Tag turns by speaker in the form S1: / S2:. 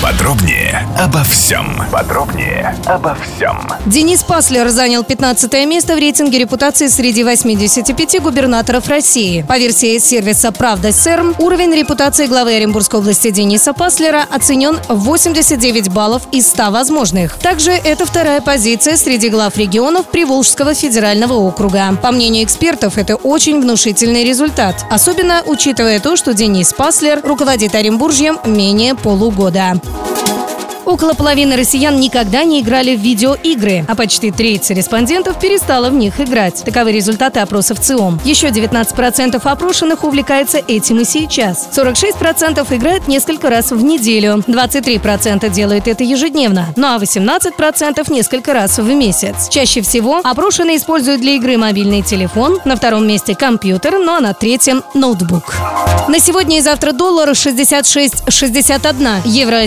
S1: Подробнее обо всем. Подробнее обо всем.
S2: Денис Паслер занял 15 место в рейтинге репутации среди 85 губернаторов России. По версии сервиса «Правда СЕРМ», уровень репутации главы Оренбургской области Дениса Паслера оценен в 89 баллов из 100 возможных. Также это вторая позиция среди глав регионов Приволжского федерального округа. По мнению экспертов, это очень внушительный результат. Особенно учитывая то, что Денис Паслер руководит Оренбуржьем менее полугода. Около половины россиян никогда не играли в видеоигры, а почти треть респондентов перестала в них играть. Таковы результаты опросов ЦИОМ. Еще 19% опрошенных увлекается этим и сейчас. 46% играют несколько раз в неделю, 23% делают это ежедневно, ну а 18% несколько раз в месяц. Чаще всего опрошенные используют для игры мобильный телефон, на втором месте компьютер, ну а на третьем ноутбук. На сегодня и завтра доллар 66,61, евро